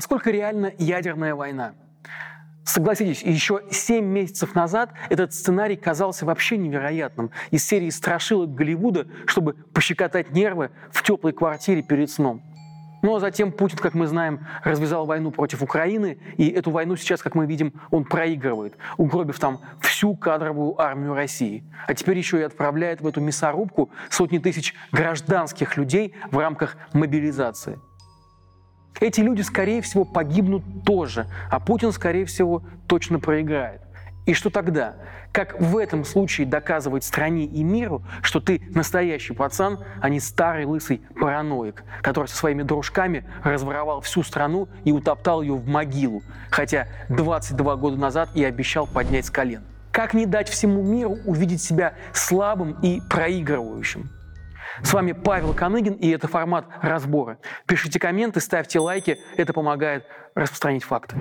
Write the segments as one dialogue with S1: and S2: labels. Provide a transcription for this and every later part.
S1: Насколько реальна ядерная война? Согласитесь, еще 7 месяцев назад этот сценарий казался вообще невероятным. Из серии страшилок Голливуда, чтобы пощекотать нервы в теплой квартире перед сном. Ну а затем Путин, как мы знаем, развязал войну против Украины, и эту войну сейчас, как мы видим, он проигрывает, угробив там всю кадровую армию России. А теперь еще и отправляет в эту мясорубку сотни тысяч гражданских людей в рамках мобилизации. Эти люди, скорее всего, погибнут тоже, а Путин, скорее всего, точно проиграет. И что тогда? Как в этом случае доказывать стране и миру, что ты настоящий пацан, а не старый лысый параноик, который со своими дружками разворовал всю страну и утоптал ее в могилу, хотя 22 года назад и обещал поднять с колен? Как не дать всему миру увидеть себя слабым и проигрывающим? С вами Павел Коныгин, и это формат разбора. Пишите комменты, ставьте лайки, это помогает распространить факты.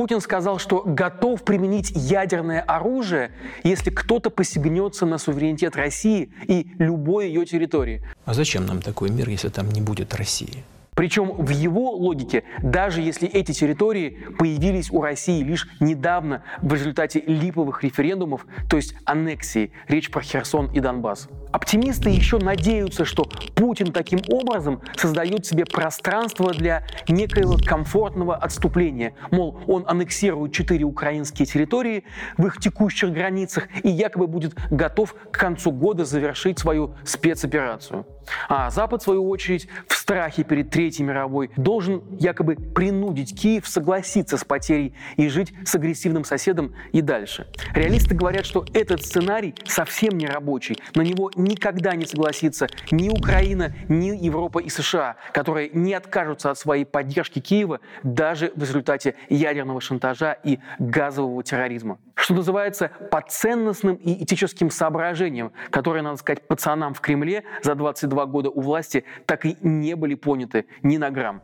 S1: Путин сказал, что готов применить ядерное оружие, если кто-то посягнется на суверенитет России и любой ее территории.
S2: А зачем нам такой мир, если там не будет России?
S1: Причем в его логике, даже если эти территории появились у России лишь недавно в результате липовых референдумов, то есть аннексии, речь про Херсон и Донбасс. Оптимисты еще надеются, что Путин таким образом создает себе пространство для некоего комфортного отступления. Мол, он аннексирует четыре украинские территории в их текущих границах и якобы будет готов к концу года завершить свою спецоперацию. А Запад, в свою очередь, в страхе перед Третьей мировой должен якобы принудить Киев согласиться с потерей и жить с агрессивным соседом и дальше. Реалисты говорят, что этот сценарий совсем не рабочий. На него никогда не согласится ни Украина, ни Европа и США, которые не откажутся от своей поддержки Киева даже в результате ядерного шантажа и газового терроризма. Что называется, по ценностным и этическим соображениям, которые, надо сказать, пацанам в Кремле за 22 года у власти так и не были поняты ни на грамм.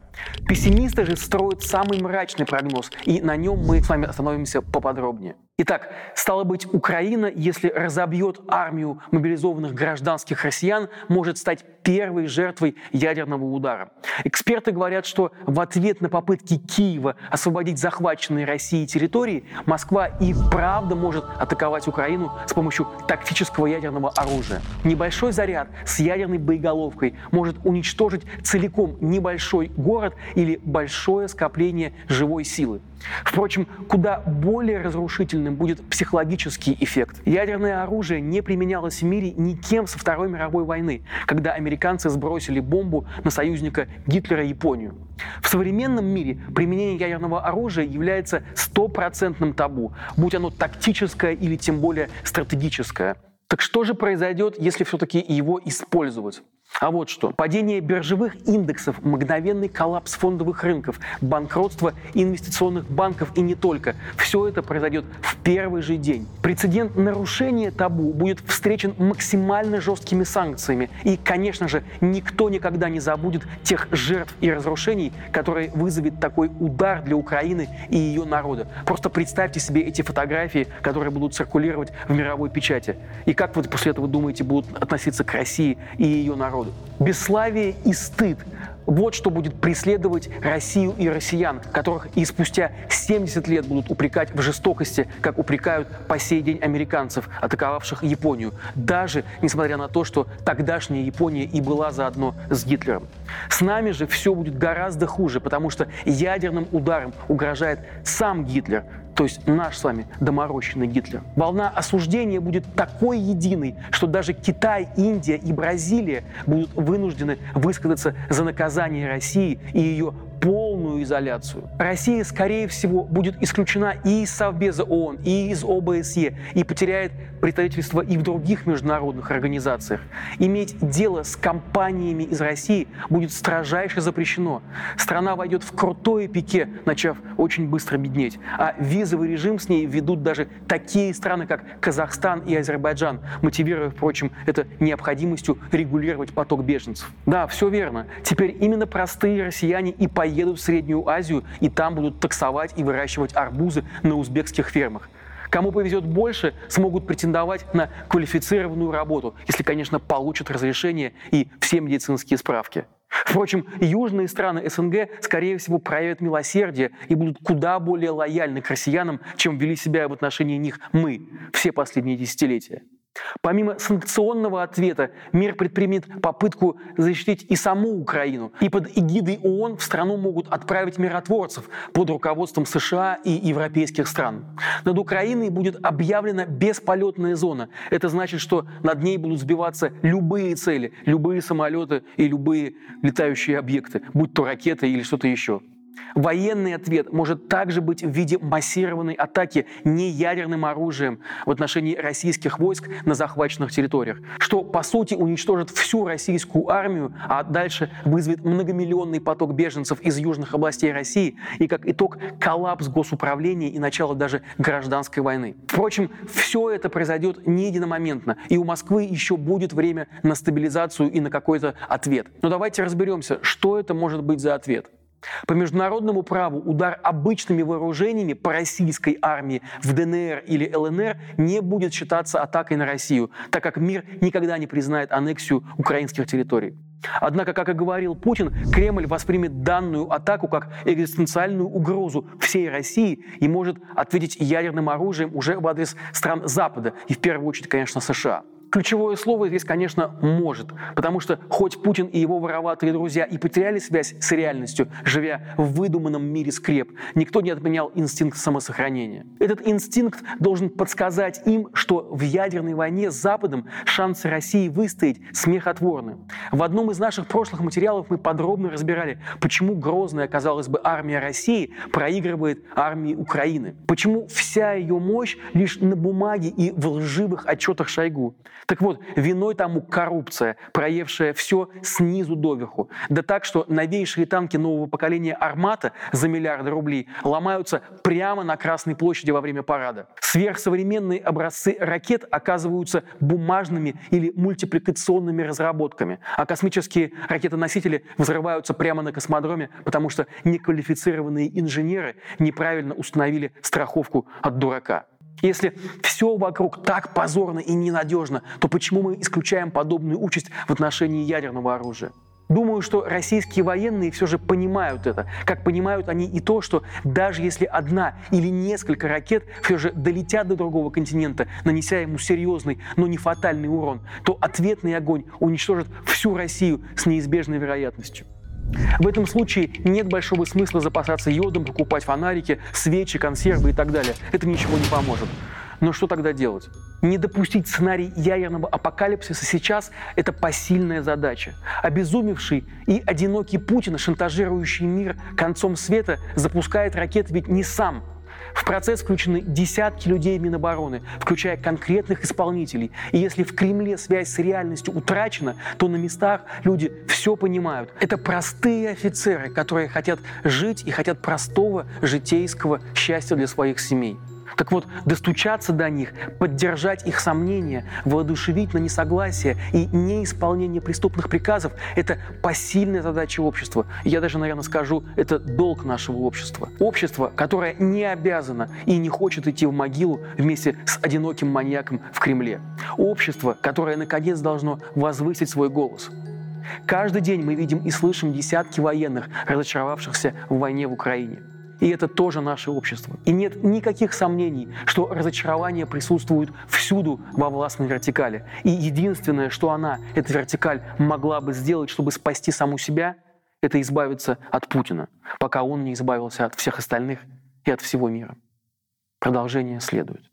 S1: Пессимисты же строят самый мрачный прогноз, и на нем мы с вами остановимся поподробнее. Итак, стало быть, Украина, если разобьет армию мобилизованных гражданских россиян, может стать первой жертвой ядерного удара. Эксперты говорят, что в ответ на попытки Киева освободить захваченные Россией территории, Москва и правда может атаковать Украину с помощью тактического ядерного оружия. Небольшой заряд с ядерной боеголовкой может уничтожить целиком небольшой город или большое скопление живой силы. Впрочем, куда более разрушительным будет психологический эффект. Ядерное оружие не применялось в мире никем со Второй мировой войны, когда американцы сбросили бомбу на союзника Гитлера Японию. В современном мире применение ядерного оружия является стопроцентным табу, будь оно тактическое или тем более стратегическое. Так что же произойдет, если все-таки его использовать? А вот что. Падение биржевых индексов, мгновенный коллапс фондовых рынков, банкротство инвестиционных банков и не только. Все это произойдет в первый же день. Прецедент нарушения табу будет встречен максимально жесткими санкциями. И, конечно же, никто никогда не забудет тех жертв и разрушений, которые вызовет такой удар для Украины и ее народа. Просто представьте себе эти фотографии, которые будут циркулировать в мировой печати. И как вы после этого думаете будут относиться к России и ее народу? Народу. Бесславие и стыд – вот что будет преследовать Россию и россиян, которых и спустя 70 лет будут упрекать в жестокости, как упрекают по сей день американцев, атаковавших Японию, даже несмотря на то, что тогдашняя Япония и была заодно с Гитлером. С нами же все будет гораздо хуже, потому что ядерным ударом угрожает сам Гитлер, то есть наш с вами доморощенный Гитлер. Волна осуждения будет такой единой, что даже Китай, Индия и Бразилия будут вынуждены высказаться за наказание России и ее полную изоляцию. Россия, скорее всего, будет исключена и из Совбеза ООН, и из ОБСЕ, и потеряет представительство и в других международных организациях. Иметь дело с компаниями из России будет строжайше запрещено. Страна войдет в крутое пике, начав очень быстро беднеть. А визовый режим с ней ведут даже такие страны, как Казахстан и Азербайджан, мотивируя, впрочем, это необходимостью регулировать поток беженцев. Да, все верно. Теперь именно простые россияне и по поедут в Среднюю Азию и там будут таксовать и выращивать арбузы на узбекских фермах. Кому повезет больше, смогут претендовать на квалифицированную работу, если, конечно, получат разрешение и все медицинские справки. Впрочем, южные страны СНГ, скорее всего, проявят милосердие и будут куда более лояльны к россиянам, чем вели себя в отношении них мы все последние десятилетия. Помимо санкционного ответа, мир предпримет попытку защитить и саму Украину. И под эгидой ООН в страну могут отправить миротворцев под руководством США и европейских стран. Над Украиной будет объявлена бесполетная зона. Это значит, что над ней будут сбиваться любые цели, любые самолеты и любые летающие объекты, будь то ракеты или что-то еще. Военный ответ может также быть в виде массированной атаки неядерным оружием в отношении российских войск на захваченных территориях, что по сути уничтожит всю российскую армию, а дальше вызовет многомиллионный поток беженцев из южных областей России и как итог коллапс госуправления и начало даже гражданской войны. Впрочем, все это произойдет не единомоментно, и у Москвы еще будет время на стабилизацию и на какой-то ответ. Но давайте разберемся, что это может быть за ответ. По международному праву удар обычными вооружениями по российской армии в ДНР или ЛНР не будет считаться атакой на Россию, так как мир никогда не признает аннексию украинских территорий. Однако, как и говорил Путин, Кремль воспримет данную атаку как экзистенциальную угрозу всей России и может ответить ядерным оружием уже в адрес стран Запада, и в первую очередь, конечно, США. Ключевое слово здесь, конечно, «может», потому что хоть Путин и его вороватые друзья и потеряли связь с реальностью, живя в выдуманном мире скреп, никто не отменял инстинкт самосохранения. Этот инстинкт должен подсказать им, что в ядерной войне с Западом шансы России выстоять смехотворны. В одном из наших прошлых материалов мы подробно разбирали, почему грозная, казалось бы, армия России проигрывает армии Украины, почему вся ее мощь лишь на бумаге и в лживых отчетах Шойгу. Так вот, виной тому коррупция, проевшая все снизу доверху. Да так, что новейшие танки нового поколения «Армата» за миллиарды рублей ломаются прямо на Красной площади во время парада. Сверхсовременные образцы ракет оказываются бумажными или мультипликационными разработками, а космические ракетоносители взрываются прямо на космодроме, потому что неквалифицированные инженеры неправильно установили страховку от дурака. Если все вокруг так позорно и ненадежно, то почему мы исключаем подобную участь в отношении ядерного оружия? Думаю, что российские военные все же понимают это, как понимают они и то, что даже если одна или несколько ракет все же долетят до другого континента, нанеся ему серьезный, но не фатальный урон, то ответный огонь уничтожит всю Россию с неизбежной вероятностью. В этом случае нет большого смысла запасаться йодом, покупать фонарики, свечи, консервы и так далее. Это ничего не поможет. Но что тогда делать? Не допустить сценарий ядерного апокалипсиса сейчас – это посильная задача. Обезумевший и одинокий Путин, шантажирующий мир концом света, запускает ракеты ведь не сам – в процесс включены десятки людей Минобороны, включая конкретных исполнителей. И если в Кремле связь с реальностью утрачена, то на местах люди все понимают. Это простые офицеры, которые хотят жить и хотят простого житейского счастья для своих семей. Так вот, достучаться до них, поддержать их сомнения, воодушевить на несогласие и неисполнение преступных приказов – это посильная задача общества. Я даже, наверное, скажу, это долг нашего общества. Общество, которое не обязано и не хочет идти в могилу вместе с одиноким маньяком в Кремле. Общество, которое, наконец, должно возвысить свой голос. Каждый день мы видим и слышим десятки военных, разочаровавшихся в войне в Украине. И это тоже наше общество. И нет никаких сомнений, что разочарование присутствует всюду во властной вертикали. И единственное, что она, эта вертикаль, могла бы сделать, чтобы спасти саму себя, это избавиться от Путина, пока он не избавился от всех остальных и от всего мира. Продолжение следует.